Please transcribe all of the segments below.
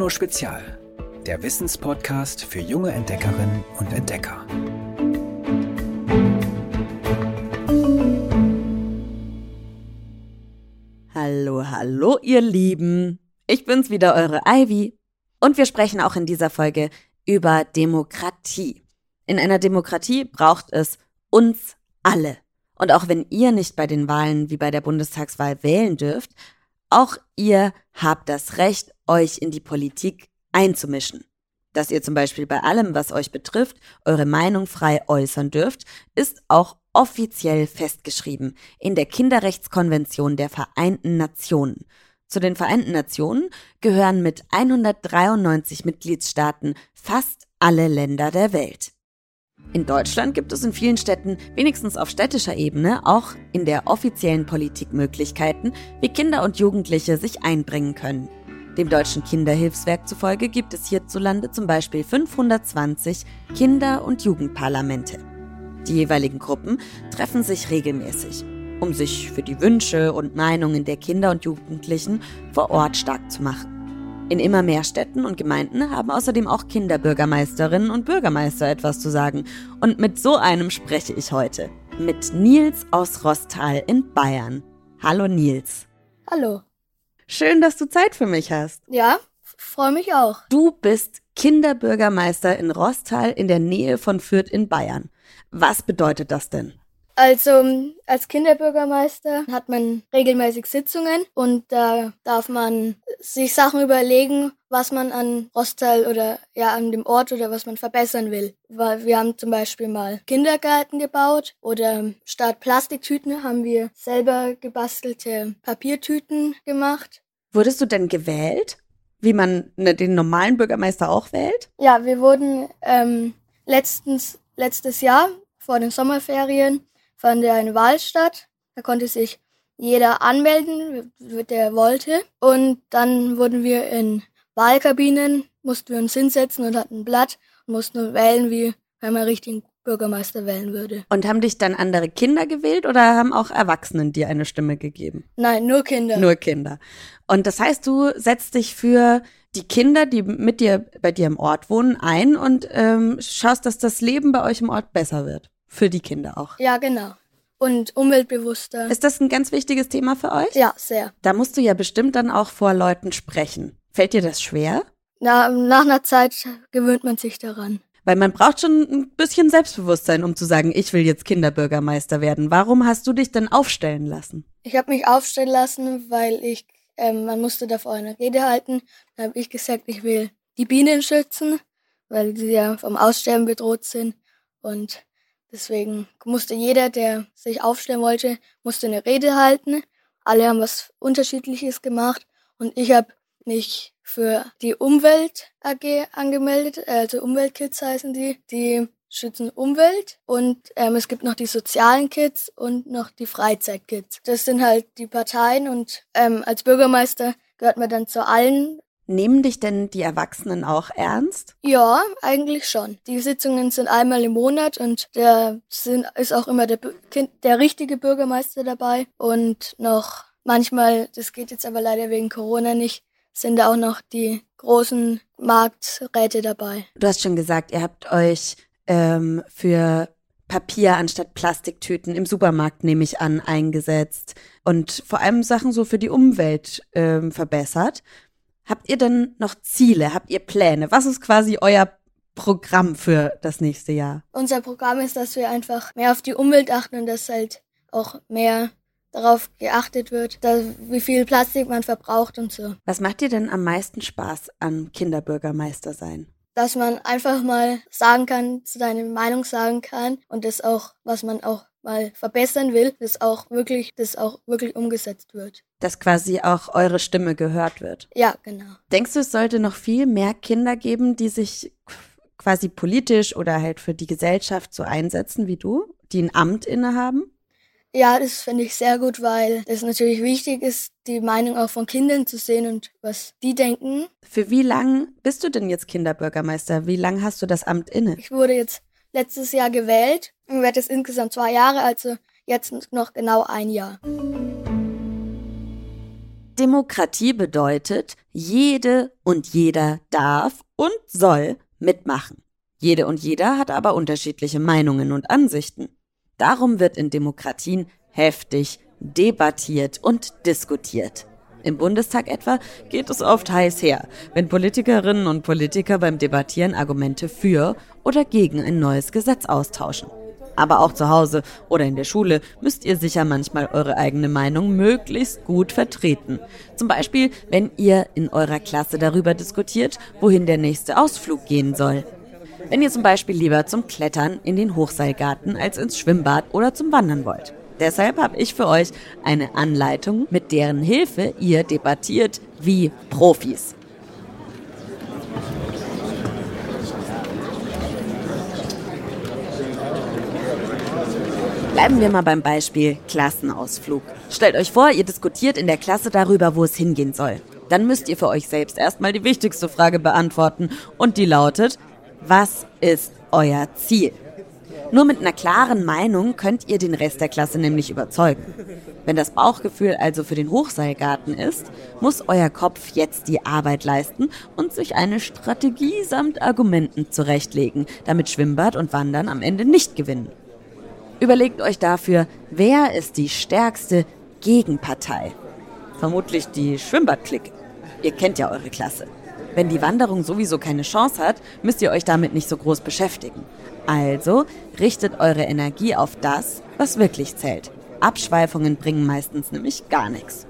Bruno Spezial, der Wissenspodcast für junge Entdeckerinnen und Entdecker. Hallo, hallo, ihr Lieben. Ich bin's wieder, eure Ivy. Und wir sprechen auch in dieser Folge über Demokratie. In einer Demokratie braucht es uns alle. Und auch wenn ihr nicht bei den Wahlen wie bei der Bundestagswahl wählen dürft, auch ihr habt das Recht, euch in die Politik einzumischen. Dass ihr zum Beispiel bei allem, was euch betrifft, eure Meinung frei äußern dürft, ist auch offiziell festgeschrieben in der Kinderrechtskonvention der Vereinten Nationen. Zu den Vereinten Nationen gehören mit 193 Mitgliedstaaten fast alle Länder der Welt. In Deutschland gibt es in vielen Städten, wenigstens auf städtischer Ebene, auch in der offiziellen Politik Möglichkeiten, wie Kinder und Jugendliche sich einbringen können. Dem Deutschen Kinderhilfswerk zufolge gibt es hierzulande zum Beispiel 520 Kinder- und Jugendparlamente. Die jeweiligen Gruppen treffen sich regelmäßig, um sich für die Wünsche und Meinungen der Kinder und Jugendlichen vor Ort stark zu machen. In immer mehr Städten und Gemeinden haben außerdem auch Kinderbürgermeisterinnen und Bürgermeister etwas zu sagen. Und mit so einem spreche ich heute. Mit Nils aus Rostal in Bayern. Hallo Nils. Hallo. Schön, dass du Zeit für mich hast. Ja, freue mich auch. Du bist Kinderbürgermeister in Rostal in der Nähe von Fürth in Bayern. Was bedeutet das denn? Also als Kinderbürgermeister hat man regelmäßig Sitzungen und da darf man sich Sachen überlegen, was man an Rostal oder ja an dem Ort oder was man verbessern will. Weil wir haben zum Beispiel mal Kindergarten gebaut oder statt Plastiktüten haben wir selber gebastelte Papiertüten gemacht. Wurdest du denn gewählt? Wie man ne, den normalen Bürgermeister auch wählt? Ja, wir wurden ähm, letztens letztes Jahr vor den Sommerferien fand ja eine Wahl statt. Da konnte sich jeder anmelden, der wollte. Und dann wurden wir in Wahlkabinen, mussten wir uns hinsetzen und hatten ein Blatt und mussten wählen, wie wenn man richtigen Bürgermeister wählen würde. Und haben dich dann andere Kinder gewählt oder haben auch Erwachsenen dir eine Stimme gegeben? Nein, nur Kinder. Nur Kinder. Und das heißt, du setzt dich für die Kinder, die mit dir bei dir im Ort wohnen, ein und ähm, schaust, dass das Leben bei euch im Ort besser wird. Für die Kinder auch. Ja, genau. Und umweltbewusster. Ist das ein ganz wichtiges Thema für euch? Ja, sehr. Da musst du ja bestimmt dann auch vor Leuten sprechen. Fällt dir das schwer? Na, nach einer Zeit gewöhnt man sich daran. Weil man braucht schon ein bisschen Selbstbewusstsein, um zu sagen, ich will jetzt Kinderbürgermeister werden. Warum hast du dich denn aufstellen lassen? Ich habe mich aufstellen lassen, weil ich, ähm, man musste davor eine Rede halten. Da habe ich gesagt, ich will die Bienen schützen, weil sie ja vom Aussterben bedroht sind. Und Deswegen musste jeder, der sich aufstellen wollte, musste eine Rede halten. Alle haben was Unterschiedliches gemacht und ich habe mich für die Umwelt AG angemeldet, also Umweltkids heißen die, die schützen Umwelt und ähm, es gibt noch die sozialen Kids und noch die Freizeitkids. Das sind halt die Parteien und ähm, als Bürgermeister gehört man dann zu allen Nehmen dich denn die Erwachsenen auch ernst? Ja, eigentlich schon. Die Sitzungen sind einmal im Monat und da ist auch immer der, der richtige Bürgermeister dabei und noch manchmal, das geht jetzt aber leider wegen Corona nicht, sind da auch noch die großen Markträte dabei. Du hast schon gesagt, ihr habt euch ähm, für Papier anstatt Plastiktüten im Supermarkt, nehme ich an, eingesetzt und vor allem Sachen so für die Umwelt ähm, verbessert. Habt ihr denn noch Ziele? Habt ihr Pläne? Was ist quasi euer Programm für das nächste Jahr? Unser Programm ist, dass wir einfach mehr auf die Umwelt achten und dass halt auch mehr darauf geachtet wird, dass, wie viel Plastik man verbraucht und so. Was macht dir denn am meisten Spaß an Kinderbürgermeister sein? Dass man einfach mal sagen kann, seine Meinung sagen kann und das auch, was man auch mal verbessern will, dass auch wirklich, das auch wirklich umgesetzt wird. Dass quasi auch eure Stimme gehört wird. Ja, genau. Denkst du, es sollte noch viel mehr Kinder geben, die sich quasi politisch oder halt für die Gesellschaft so einsetzen wie du, die ein Amt innehaben? Ja, das finde ich sehr gut, weil es natürlich wichtig ist, die Meinung auch von Kindern zu sehen und was die denken. Für wie lang bist du denn jetzt Kinderbürgermeister? Wie lang hast du das Amt inne? Ich wurde jetzt letztes Jahr gewählt und werde jetzt insgesamt zwei Jahre, also jetzt noch genau ein Jahr. Demokratie bedeutet, jede und jeder darf und soll mitmachen. Jede und jeder hat aber unterschiedliche Meinungen und Ansichten. Darum wird in Demokratien heftig debattiert und diskutiert. Im Bundestag etwa geht es oft heiß her, wenn Politikerinnen und Politiker beim Debattieren Argumente für oder gegen ein neues Gesetz austauschen. Aber auch zu Hause oder in der Schule müsst ihr sicher manchmal eure eigene Meinung möglichst gut vertreten. Zum Beispiel, wenn ihr in eurer Klasse darüber diskutiert, wohin der nächste Ausflug gehen soll. Wenn ihr zum Beispiel lieber zum Klettern in den Hochseilgarten als ins Schwimmbad oder zum Wandern wollt. Deshalb habe ich für euch eine Anleitung, mit deren Hilfe ihr debattiert wie Profis. Bleiben wir mal beim Beispiel Klassenausflug. Stellt euch vor, ihr diskutiert in der Klasse darüber, wo es hingehen soll. Dann müsst ihr für euch selbst erstmal die wichtigste Frage beantworten und die lautet, was ist euer Ziel? Nur mit einer klaren Meinung könnt ihr den Rest der Klasse nämlich überzeugen. Wenn das Bauchgefühl also für den Hochseilgarten ist, muss euer Kopf jetzt die Arbeit leisten und sich eine Strategie samt Argumenten zurechtlegen, damit Schwimmbad und Wandern am Ende nicht gewinnen. Überlegt euch dafür, wer ist die stärkste Gegenpartei? Vermutlich die Schwimmbadklick. Ihr kennt ja eure Klasse. Wenn die Wanderung sowieso keine Chance hat, müsst ihr euch damit nicht so groß beschäftigen. Also richtet eure Energie auf das, was wirklich zählt. Abschweifungen bringen meistens nämlich gar nichts.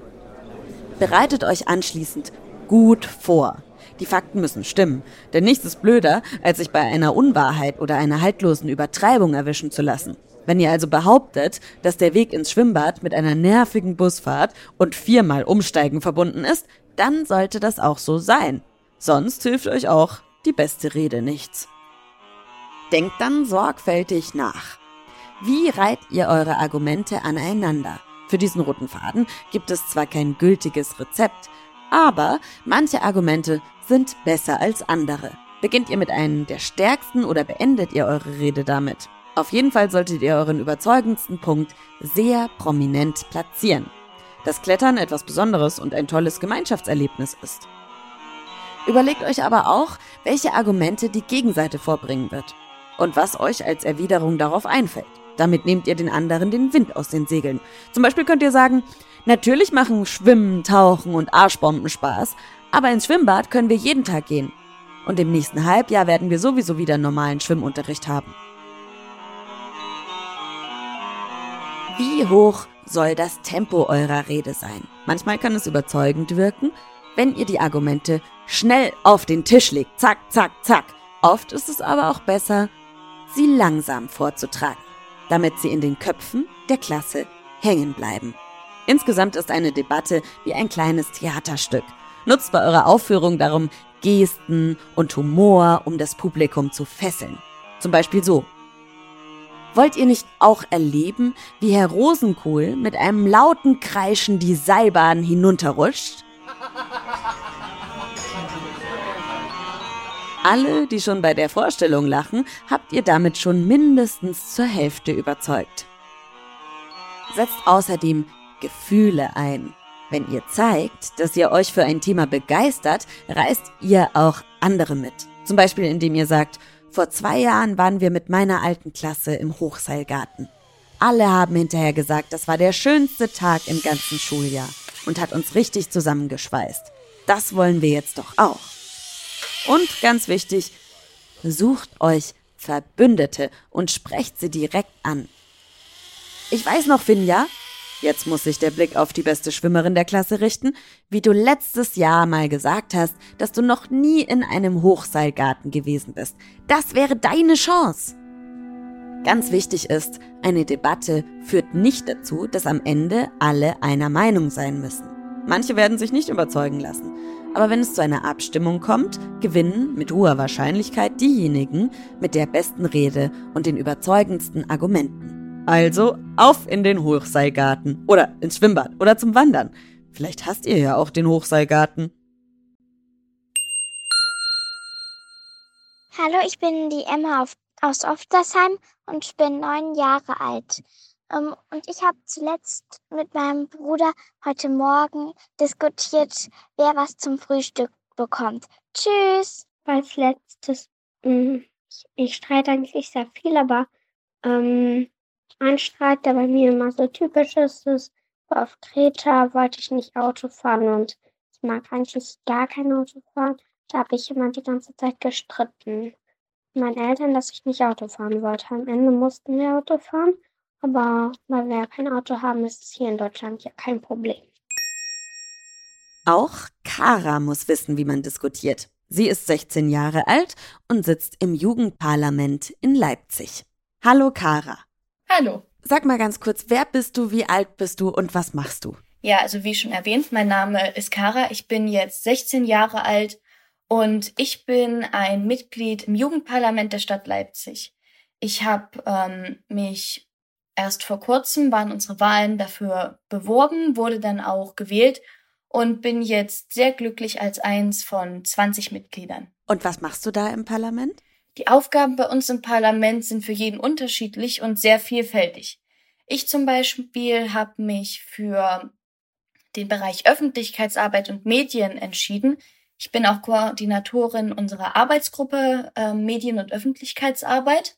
Bereitet euch anschließend gut vor. Die Fakten müssen stimmen, denn nichts ist blöder, als sich bei einer Unwahrheit oder einer haltlosen Übertreibung erwischen zu lassen. Wenn ihr also behauptet, dass der Weg ins Schwimmbad mit einer nervigen Busfahrt und viermal Umsteigen verbunden ist, dann sollte das auch so sein. Sonst hilft euch auch die beste Rede nichts. Denkt dann sorgfältig nach. Wie reiht ihr eure Argumente aneinander? Für diesen roten Faden gibt es zwar kein gültiges Rezept, aber manche Argumente sind besser als andere. Beginnt ihr mit einem der stärksten oder beendet ihr eure Rede damit? Auf jeden Fall solltet ihr euren überzeugendsten Punkt sehr prominent platzieren. Dass Klettern etwas Besonderes und ein tolles Gemeinschaftserlebnis ist. Überlegt euch aber auch, welche Argumente die Gegenseite vorbringen wird und was euch als Erwiderung darauf einfällt. Damit nehmt ihr den anderen den Wind aus den Segeln. Zum Beispiel könnt ihr sagen, natürlich machen Schwimmen, Tauchen und Arschbomben Spaß, aber ins Schwimmbad können wir jeden Tag gehen. Und im nächsten Halbjahr werden wir sowieso wieder normalen Schwimmunterricht haben. Wie hoch soll das Tempo eurer Rede sein? Manchmal kann es überzeugend wirken, wenn ihr die Argumente schnell auf den Tisch legt. Zack, zack, zack. Oft ist es aber auch besser, sie langsam vorzutragen, damit sie in den Köpfen der Klasse hängen bleiben. Insgesamt ist eine Debatte wie ein kleines Theaterstück. Nutzt bei eurer Aufführung darum Gesten und Humor, um das Publikum zu fesseln. Zum Beispiel so. Wollt ihr nicht auch erleben, wie Herr Rosenkohl mit einem lauten Kreischen die Seilbahn hinunterrutscht? Alle, die schon bei der Vorstellung lachen, habt ihr damit schon mindestens zur Hälfte überzeugt. Setzt außerdem Gefühle ein. Wenn ihr zeigt, dass ihr euch für ein Thema begeistert, reißt ihr auch andere mit. Zum Beispiel indem ihr sagt, vor zwei Jahren waren wir mit meiner alten Klasse im Hochseilgarten. Alle haben hinterher gesagt, das war der schönste Tag im ganzen Schuljahr und hat uns richtig zusammengeschweißt. Das wollen wir jetzt doch auch. Und ganz wichtig, sucht euch Verbündete und sprecht sie direkt an. Ich weiß noch, Finja, jetzt muss sich der Blick auf die beste Schwimmerin der Klasse richten, wie du letztes Jahr mal gesagt hast, dass du noch nie in einem Hochseilgarten gewesen bist. Das wäre deine Chance. Ganz wichtig ist, eine Debatte führt nicht dazu, dass am Ende alle einer Meinung sein müssen. Manche werden sich nicht überzeugen lassen. Aber wenn es zu einer Abstimmung kommt, gewinnen mit hoher Wahrscheinlichkeit diejenigen mit der besten Rede und den überzeugendsten Argumenten. Also auf in den Hochseilgarten oder ins Schwimmbad oder zum Wandern. Vielleicht hasst ihr ja auch den Hochseilgarten. Hallo, ich bin die Emma aus Oftersheim und ich bin neun Jahre alt. Ähm, und ich habe zuletzt mit meinem Bruder heute Morgen diskutiert, wer was zum Frühstück bekommt. Tschüss. Als letztes, hm, ich, ich streite eigentlich sehr viel, aber ähm, ein Streit, der bei mir immer so typisch ist, ist, auf Kreta wollte ich nicht Auto fahren und ich mag eigentlich gar kein Auto fahren. Da habe ich immer die ganze Zeit gestritten. Meinen Eltern, dass ich nicht Auto fahren wollte. Am Ende mussten wir Auto fahren, aber weil wir ja kein Auto haben, ist es hier in Deutschland ja kein Problem. Auch Kara muss wissen, wie man diskutiert. Sie ist 16 Jahre alt und sitzt im Jugendparlament in Leipzig. Hallo Kara. Hallo. Sag mal ganz kurz, wer bist du, wie alt bist du und was machst du? Ja, also wie schon erwähnt, mein Name ist Kara. Ich bin jetzt 16 Jahre alt und ich bin ein Mitglied im Jugendparlament der Stadt Leipzig. Ich habe ähm, mich erst vor kurzem, waren unsere Wahlen dafür beworben, wurde dann auch gewählt und bin jetzt sehr glücklich als eins von 20 Mitgliedern. Und was machst du da im Parlament? Die Aufgaben bei uns im Parlament sind für jeden unterschiedlich und sehr vielfältig. Ich zum Beispiel habe mich für den Bereich Öffentlichkeitsarbeit und Medien entschieden. Ich bin auch Koordinatorin unserer Arbeitsgruppe äh, Medien- und Öffentlichkeitsarbeit.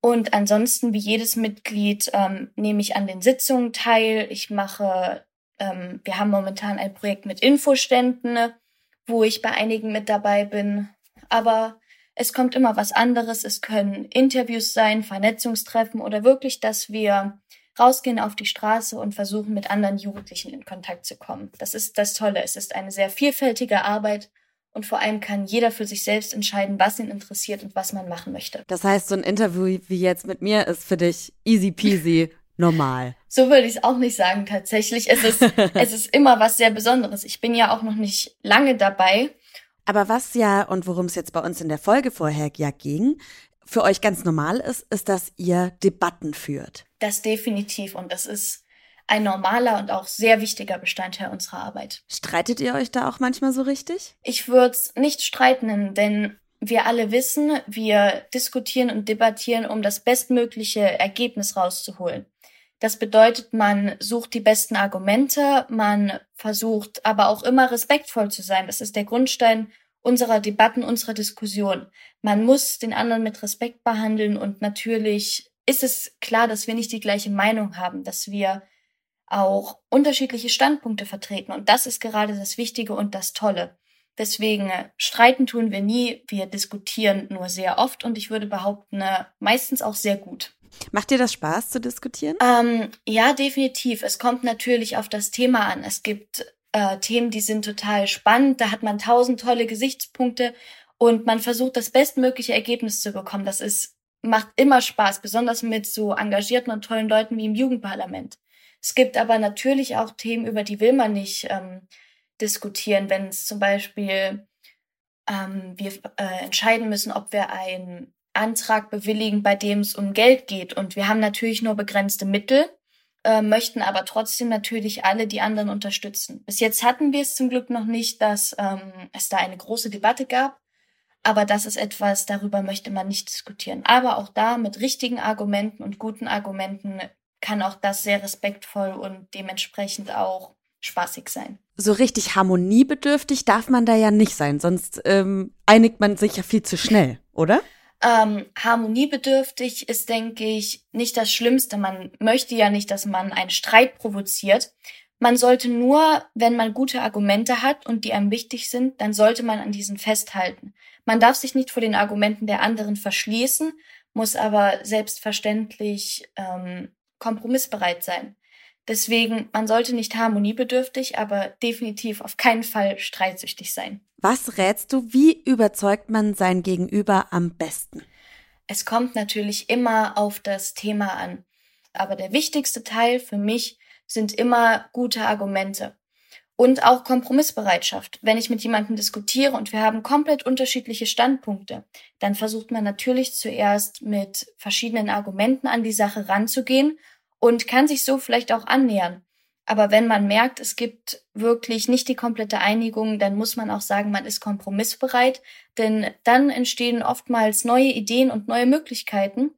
Und ansonsten, wie jedes Mitglied, ähm, nehme ich an den Sitzungen teil. Ich mache, ähm, wir haben momentan ein Projekt mit Infoständen, wo ich bei einigen mit dabei bin. Aber es kommt immer was anderes. Es können Interviews sein, Vernetzungstreffen oder wirklich, dass wir rausgehen auf die Straße und versuchen, mit anderen Jugendlichen in Kontakt zu kommen. Das ist das Tolle. Es ist eine sehr vielfältige Arbeit und vor allem kann jeder für sich selbst entscheiden, was ihn interessiert und was man machen möchte. Das heißt, so ein Interview wie jetzt mit mir ist für dich easy peasy normal. So würde ich es auch nicht sagen tatsächlich. Es ist, es ist immer was sehr Besonderes. Ich bin ja auch noch nicht lange dabei aber was ja und worum es jetzt bei uns in der Folge vorher ja ging, für euch ganz normal ist, ist, dass ihr Debatten führt. Das definitiv und das ist ein normaler und auch sehr wichtiger Bestandteil unserer Arbeit. Streitet ihr euch da auch manchmal so richtig? Ich würde es nicht streiten, denn wir alle wissen, wir diskutieren und debattieren, um das bestmögliche Ergebnis rauszuholen. Das bedeutet, man sucht die besten Argumente, man versucht aber auch immer respektvoll zu sein. Das ist der Grundstein unserer Debatten, unserer Diskussion. Man muss den anderen mit Respekt behandeln und natürlich ist es klar, dass wir nicht die gleiche Meinung haben, dass wir auch unterschiedliche Standpunkte vertreten. Und das ist gerade das Wichtige und das Tolle. Deswegen äh, streiten tun wir nie, wir diskutieren nur sehr oft und ich würde behaupten, äh, meistens auch sehr gut. Macht dir das Spaß zu diskutieren? Ähm, ja, definitiv. Es kommt natürlich auf das Thema an. Es gibt äh, Themen, die sind total spannend. Da hat man tausend tolle Gesichtspunkte und man versucht, das bestmögliche Ergebnis zu bekommen. Das ist, macht immer Spaß, besonders mit so engagierten und tollen Leuten wie im Jugendparlament. Es gibt aber natürlich auch Themen, über die will man nicht ähm, diskutieren, wenn es zum Beispiel ähm, wir äh, entscheiden müssen, ob wir ein Antrag bewilligen, bei dem es um Geld geht. Und wir haben natürlich nur begrenzte Mittel, äh, möchten aber trotzdem natürlich alle die anderen unterstützen. Bis jetzt hatten wir es zum Glück noch nicht, dass ähm, es da eine große Debatte gab. Aber das ist etwas, darüber möchte man nicht diskutieren. Aber auch da mit richtigen Argumenten und guten Argumenten kann auch das sehr respektvoll und dementsprechend auch spaßig sein. So richtig harmoniebedürftig darf man da ja nicht sein, sonst ähm, einigt man sich ja viel zu schnell, oder? Ähm, harmoniebedürftig ist, denke ich, nicht das Schlimmste. Man möchte ja nicht, dass man einen Streit provoziert. Man sollte nur, wenn man gute Argumente hat und die einem wichtig sind, dann sollte man an diesen festhalten. Man darf sich nicht vor den Argumenten der anderen verschließen, muss aber selbstverständlich ähm, kompromissbereit sein. Deswegen, man sollte nicht harmoniebedürftig, aber definitiv auf keinen Fall streitsüchtig sein. Was rätst du, wie überzeugt man sein Gegenüber am besten? Es kommt natürlich immer auf das Thema an. Aber der wichtigste Teil für mich sind immer gute Argumente. Und auch Kompromissbereitschaft. Wenn ich mit jemandem diskutiere und wir haben komplett unterschiedliche Standpunkte, dann versucht man natürlich zuerst mit verschiedenen Argumenten an die Sache ranzugehen und kann sich so vielleicht auch annähern. Aber wenn man merkt, es gibt wirklich nicht die komplette Einigung, dann muss man auch sagen, man ist kompromissbereit, denn dann entstehen oftmals neue Ideen und neue Möglichkeiten.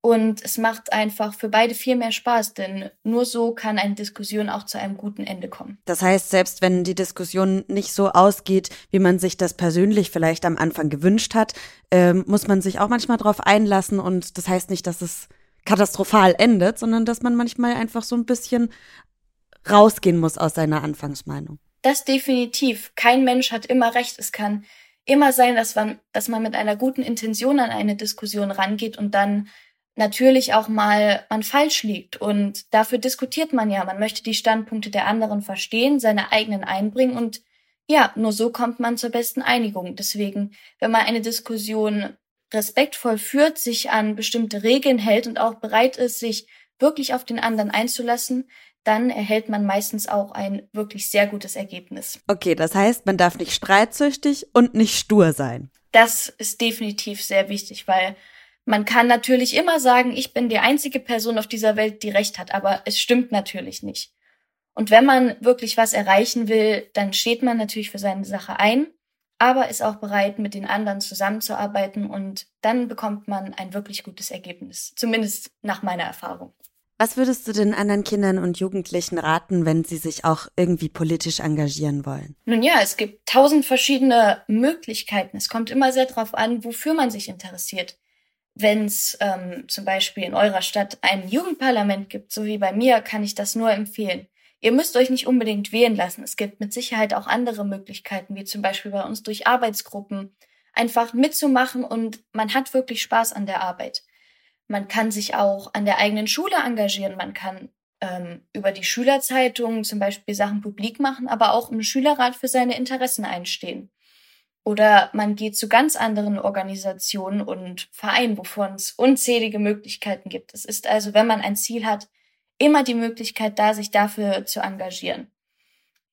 Und es macht einfach für beide viel mehr Spaß, denn nur so kann eine Diskussion auch zu einem guten Ende kommen. Das heißt, selbst wenn die Diskussion nicht so ausgeht, wie man sich das persönlich vielleicht am Anfang gewünscht hat, äh, muss man sich auch manchmal darauf einlassen. Und das heißt nicht, dass es katastrophal endet, sondern dass man manchmal einfach so ein bisschen rausgehen muss aus seiner Anfangsmeinung. Das definitiv. Kein Mensch hat immer recht. Es kann immer sein, dass man, dass man mit einer guten Intention an eine Diskussion rangeht und dann natürlich auch mal man falsch liegt. Und dafür diskutiert man ja. Man möchte die Standpunkte der anderen verstehen, seine eigenen einbringen und ja, nur so kommt man zur besten Einigung. Deswegen, wenn man eine Diskussion respektvoll führt, sich an bestimmte Regeln hält und auch bereit ist, sich wirklich auf den anderen einzulassen, dann erhält man meistens auch ein wirklich sehr gutes Ergebnis. Okay, das heißt, man darf nicht streitsüchtig und nicht stur sein. Das ist definitiv sehr wichtig, weil man kann natürlich immer sagen, ich bin die einzige Person auf dieser Welt, die recht hat, aber es stimmt natürlich nicht. Und wenn man wirklich was erreichen will, dann steht man natürlich für seine Sache ein, aber ist auch bereit, mit den anderen zusammenzuarbeiten und dann bekommt man ein wirklich gutes Ergebnis. Zumindest nach meiner Erfahrung. Was würdest du den anderen Kindern und Jugendlichen raten, wenn sie sich auch irgendwie politisch engagieren wollen? Nun ja, es gibt tausend verschiedene Möglichkeiten. Es kommt immer sehr darauf an, wofür man sich interessiert wenn es ähm, zum Beispiel in eurer Stadt ein Jugendparlament gibt, so wie bei mir, kann ich das nur empfehlen. Ihr müsst euch nicht unbedingt wählen lassen. Es gibt mit Sicherheit auch andere Möglichkeiten, wie zum Beispiel bei uns durch Arbeitsgruppen, einfach mitzumachen und man hat wirklich Spaß an der Arbeit. Man kann sich auch an der eigenen Schule engagieren. Man kann ähm, über die Schülerzeitung zum Beispiel Sachen publik machen, aber auch im Schülerrat für seine Interessen einstehen. Oder man geht zu ganz anderen Organisationen und Vereinen, wovon es unzählige Möglichkeiten gibt. Es ist also, wenn man ein Ziel hat, immer die Möglichkeit da, sich dafür zu engagieren.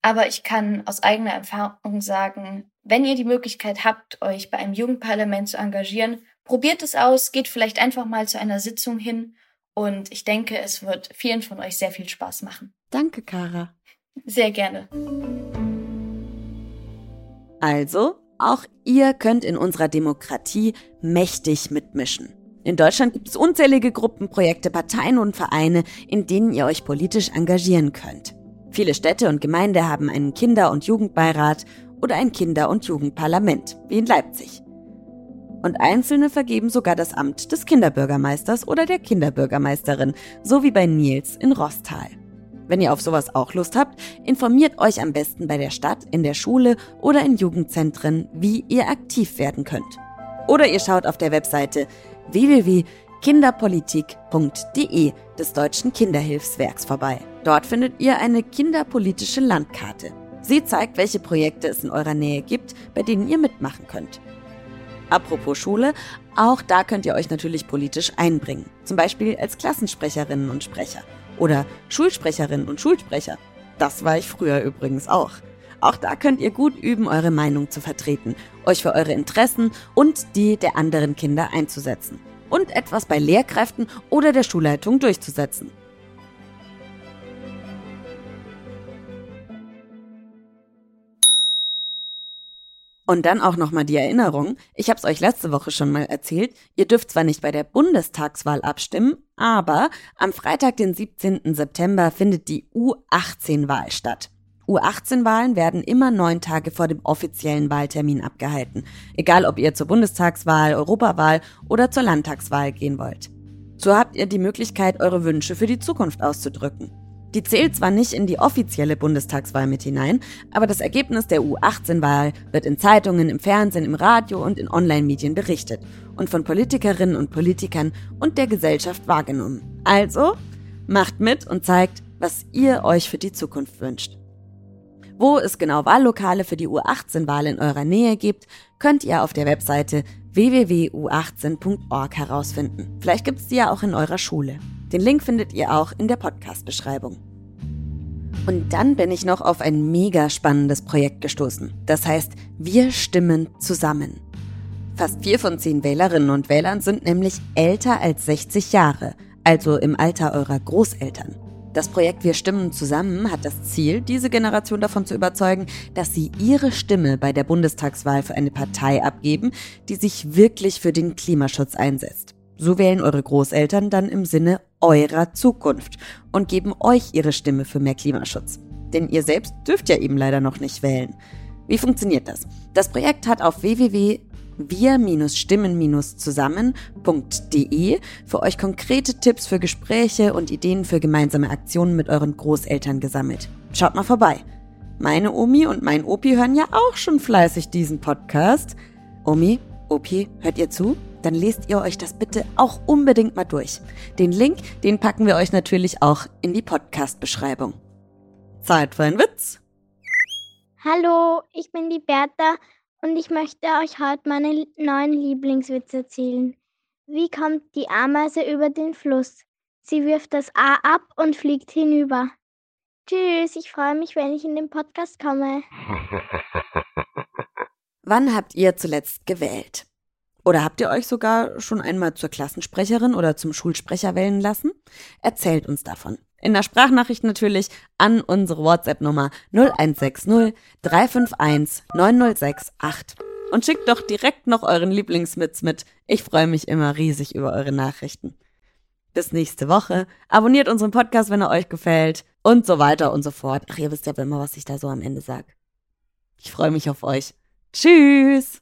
Aber ich kann aus eigener Erfahrung sagen, wenn ihr die Möglichkeit habt, euch bei einem Jugendparlament zu engagieren, probiert es aus, geht vielleicht einfach mal zu einer Sitzung hin und ich denke, es wird vielen von euch sehr viel Spaß machen. Danke, Kara. Sehr gerne. Also, auch ihr könnt in unserer Demokratie mächtig mitmischen. In Deutschland gibt es unzählige Gruppen, Projekte, Parteien und Vereine, in denen ihr euch politisch engagieren könnt. Viele Städte und Gemeinden haben einen Kinder- und Jugendbeirat oder ein Kinder- und Jugendparlament, wie in Leipzig. Und Einzelne vergeben sogar das Amt des Kinderbürgermeisters oder der Kinderbürgermeisterin, so wie bei Nils in Rostal. Wenn ihr auf sowas auch Lust habt, informiert euch am besten bei der Stadt, in der Schule oder in Jugendzentren, wie ihr aktiv werden könnt. Oder ihr schaut auf der Webseite www.kinderpolitik.de des Deutschen Kinderhilfswerks vorbei. Dort findet ihr eine kinderpolitische Landkarte. Sie zeigt, welche Projekte es in eurer Nähe gibt, bei denen ihr mitmachen könnt. Apropos Schule, auch da könnt ihr euch natürlich politisch einbringen. Zum Beispiel als Klassensprecherinnen und Sprecher oder Schulsprecherinnen und Schulsprecher. Das war ich früher übrigens auch. Auch da könnt ihr gut üben, eure Meinung zu vertreten, euch für eure Interessen und die der anderen Kinder einzusetzen und etwas bei Lehrkräften oder der Schulleitung durchzusetzen. Und dann auch nochmal die Erinnerung, ich habe es euch letzte Woche schon mal erzählt, ihr dürft zwar nicht bei der Bundestagswahl abstimmen, aber am Freitag, den 17. September, findet die U18-Wahl statt. U18-Wahlen werden immer neun Tage vor dem offiziellen Wahltermin abgehalten, egal ob ihr zur Bundestagswahl, Europawahl oder zur Landtagswahl gehen wollt. So habt ihr die Möglichkeit, eure Wünsche für die Zukunft auszudrücken. Die zählt zwar nicht in die offizielle Bundestagswahl mit hinein, aber das Ergebnis der U18-Wahl wird in Zeitungen, im Fernsehen, im Radio und in Online-Medien berichtet und von Politikerinnen und Politikern und der Gesellschaft wahrgenommen. Also, macht mit und zeigt, was ihr euch für die Zukunft wünscht. Wo es genau Wahllokale für die U18-Wahl in eurer Nähe gibt, könnt ihr auf der Webseite www.u18.org herausfinden. Vielleicht gibt es die ja auch in eurer Schule. Den Link findet ihr auch in der Podcast-Beschreibung. Und dann bin ich noch auf ein mega spannendes Projekt gestoßen. Das heißt, wir stimmen zusammen. Fast vier von zehn Wählerinnen und Wählern sind nämlich älter als 60 Jahre, also im Alter eurer Großeltern. Das Projekt Wir stimmen zusammen hat das Ziel, diese Generation davon zu überzeugen, dass sie ihre Stimme bei der Bundestagswahl für eine Partei abgeben, die sich wirklich für den Klimaschutz einsetzt. So wählen eure Großeltern dann im Sinne eurer Zukunft und geben euch ihre Stimme für mehr Klimaschutz. Denn ihr selbst dürft ja eben leider noch nicht wählen. Wie funktioniert das? Das Projekt hat auf www.wir-stimmen-zusammen.de für euch konkrete Tipps für Gespräche und Ideen für gemeinsame Aktionen mit euren Großeltern gesammelt. Schaut mal vorbei. Meine Omi und mein Opi hören ja auch schon fleißig diesen Podcast. Omi, Opi, hört ihr zu? Dann lest ihr euch das bitte auch unbedingt mal durch. Den Link, den packen wir euch natürlich auch in die Podcast-Beschreibung. Zeit für einen Witz. Hallo, ich bin die Bertha und ich möchte euch heute meine neuen Lieblingswitze erzählen. Wie kommt die Ameise über den Fluss? Sie wirft das A ab und fliegt hinüber. Tschüss, ich freue mich, wenn ich in den Podcast komme. Wann habt ihr zuletzt gewählt? Oder habt ihr euch sogar schon einmal zur Klassensprecherin oder zum Schulsprecher wählen lassen? Erzählt uns davon. In der Sprachnachricht natürlich an unsere WhatsApp-Nummer 0160 351 9068. Und schickt doch direkt noch euren Lieblingswitz mit. Ich freue mich immer riesig über eure Nachrichten. Bis nächste Woche. Abonniert unseren Podcast, wenn er euch gefällt. Und so weiter und so fort. Ach, ihr wisst ja immer, was ich da so am Ende sage. Ich freue mich auf euch. Tschüss!